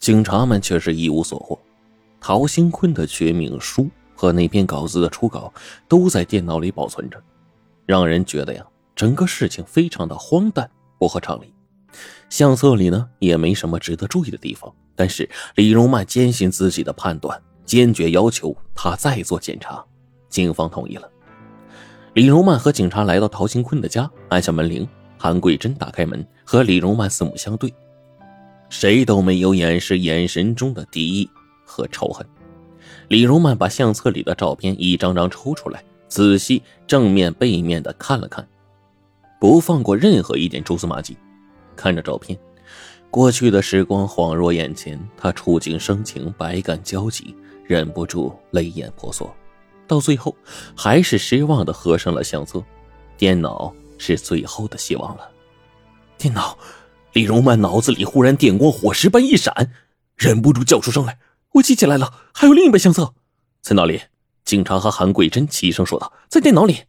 警察们却是一无所获。陶兴坤的绝命书和那篇稿子的初稿都在电脑里保存着，让人觉得呀，整个事情非常的荒诞，不合常理。相册里呢，也没什么值得注意的地方。但是李荣曼坚信自己的判断，坚决要求他再做检查。警方同意了。李荣曼和警察来到陶兴坤的家，按下门铃。韩桂珍打开门，和李荣曼四目相对，谁都没有掩饰眼神中的敌意和仇恨。李荣曼把相册里的照片一张张抽出来，仔细正面背面的看了看，不放过任何一点蛛丝马迹。看着照片，过去的时光恍若眼前，他触景生情，百感交集，忍不住泪眼婆娑。到最后，还是失望的合上了相册。电脑。是最后的希望了。电脑，李荣曼脑子里忽然电光火石般一闪，忍不住叫出声来：“我记起来了，还有另一本相册，在哪里？”警察和韩桂珍齐声说道：“在电脑里。”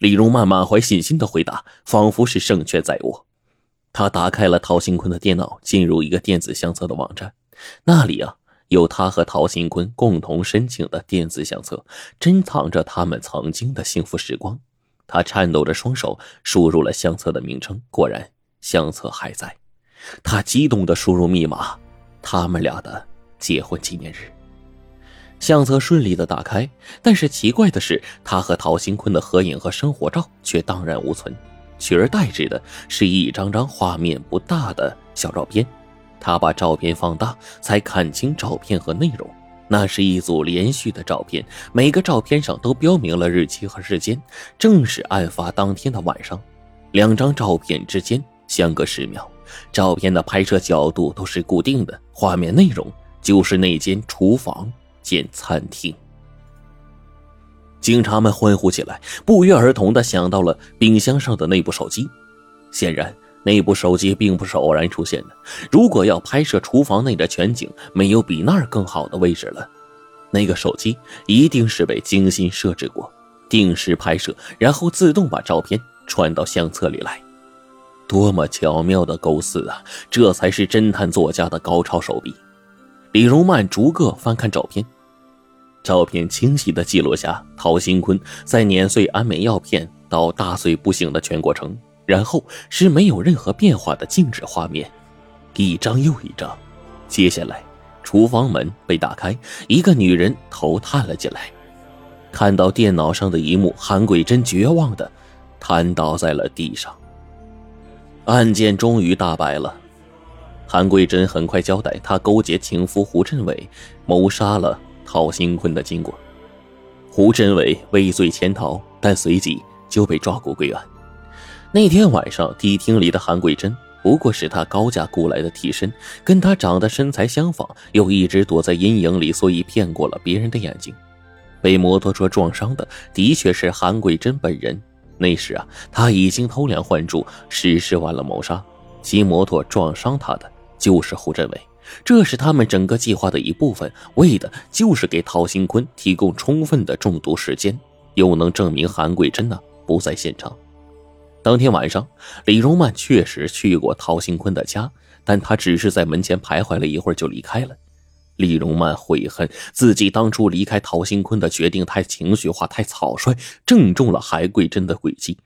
李荣曼满怀信心的回答，仿佛是胜券在握。他打开了陶新坤的电脑，进入一个电子相册的网站，那里啊有他和陶新坤共同申请的电子相册，珍藏着他们曾经的幸福时光。他颤抖着双手输入了相册的名称，果然相册还在。他激动地输入密码，他们俩的结婚纪念日。相册顺利的打开，但是奇怪的是，他和陶新坤的合影和生活照却荡然无存，取而代之的是一张张画面不大的小照片。他把照片放大，才看清照片和内容。那是一组连续的照片，每个照片上都标明了日期和时间，正是案发当天的晚上。两张照片之间相隔十秒，照片的拍摄角度都是固定的，画面内容就是那间厨房兼餐厅。警察们欢呼起来，不约而同的想到了冰箱上的那部手机，显然。那部手机并不是偶然出现的。如果要拍摄厨房内的全景，没有比那儿更好的位置了。那个手机一定是被精心设置过，定时拍摄，然后自动把照片传到相册里来。多么巧妙的构思啊！这才是侦探作家的高超手笔。李荣曼逐个翻看照片，照片清晰地记录下陶新坤在碾碎安眠药片到大睡不醒的全过程。然后是没有任何变化的静止画面，一张又一张。接下来，厨房门被打开，一个女人头探了进来。看到电脑上的一幕，韩桂珍绝望的瘫倒在了地上。案件终于大白了，韩桂珍很快交代，她勾结情夫胡振伟谋杀了陶新坤的经过。胡振伟畏罪潜逃，但随即就被抓捕归案。那天晚上，迪厅里的韩桂珍不过是他高价雇来的替身，跟他长得身材相仿，又一直躲在阴影里，所以骗过了别人的眼睛。被摩托车撞伤的的确是韩桂珍本人。那时啊，他已经偷梁换柱，实施完了谋杀。骑摩托撞伤他的就是胡振伟，这是他们整个计划的一部分，为的就是给陶新坤提供充分的中毒时间，又能证明韩桂珍呢不在现场。当天晚上，李荣曼确实去过陶兴坤的家，但他只是在门前徘徊了一会儿就离开了。李荣曼悔恨自己当初离开陶兴坤的决定太情绪化、太草率，正中了韩桂珍的诡计。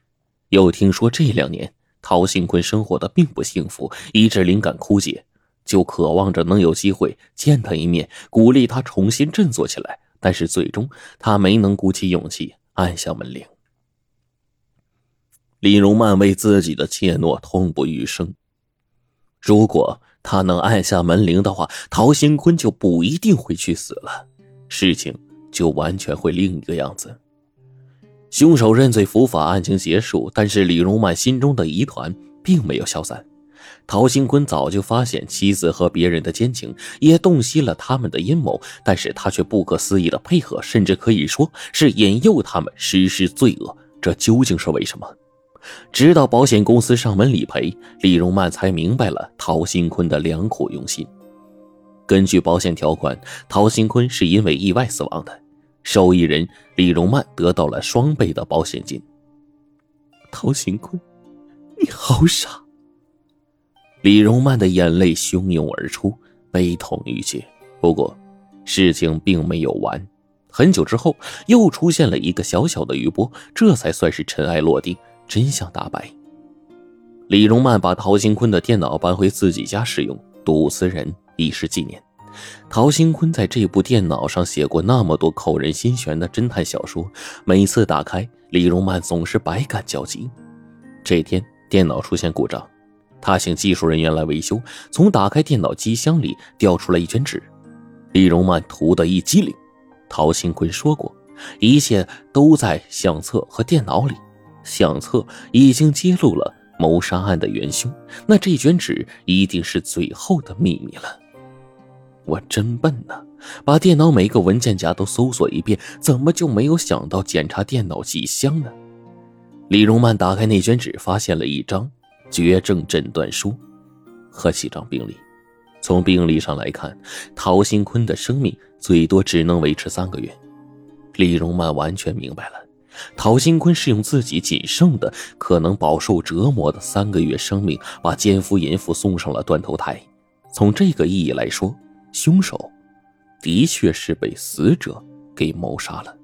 又听说这两年陶兴坤生活的并不幸福，以致灵感枯竭，就渴望着能有机会见他一面，鼓励他重新振作起来。但是最终他没能鼓起勇气按下门铃。李荣曼为自己的怯懦痛不欲生。如果他能按下门铃的话，陶兴坤就不一定会去死了，事情就完全会另一个样子。凶手认罪伏法，案情结束，但是李荣曼心中的疑团并没有消散。陶兴坤早就发现妻子和别人的奸情，也洞悉了他们的阴谋，但是他却不可思议的配合，甚至可以说是引诱他们实施罪恶。这究竟是为什么？直到保险公司上门理赔，李荣曼才明白了陶新坤的良苦用心。根据保险条款，陶新坤是因为意外死亡的，受益人李荣曼得到了双倍的保险金。陶新坤，你好傻！李荣曼的眼泪汹涌而出，悲痛欲绝。不过，事情并没有完。很久之后，又出现了一个小小的余波，这才算是尘埃落定，真相大白。李荣曼把陶兴坤的电脑搬回自己家使用，睹此人以示纪念。陶兴坤在这部电脑上写过那么多扣人心弦的侦探小说，每次打开，李荣曼总是百感交集。这天，电脑出现故障，他请技术人员来维修。从打开电脑机箱里掉出来一卷纸，李荣曼涂得一激灵。陶兴坤说过，一切都在相册和电脑里，相册已经揭露了谋杀案的元凶，那这卷纸一定是最后的秘密了。我真笨呐，把电脑每个文件夹都搜索一遍，怎么就没有想到检查电脑机箱呢？李荣曼打开那卷纸，发现了一张绝症诊断书和几张病历。从病历上来看，陶新坤的生命最多只能维持三个月。李荣曼完全明白了，陶新坤是用自己仅剩的、可能饱受折磨的三个月生命，把奸夫淫妇送上了断头台。从这个意义来说，凶手的确是被死者给谋杀了。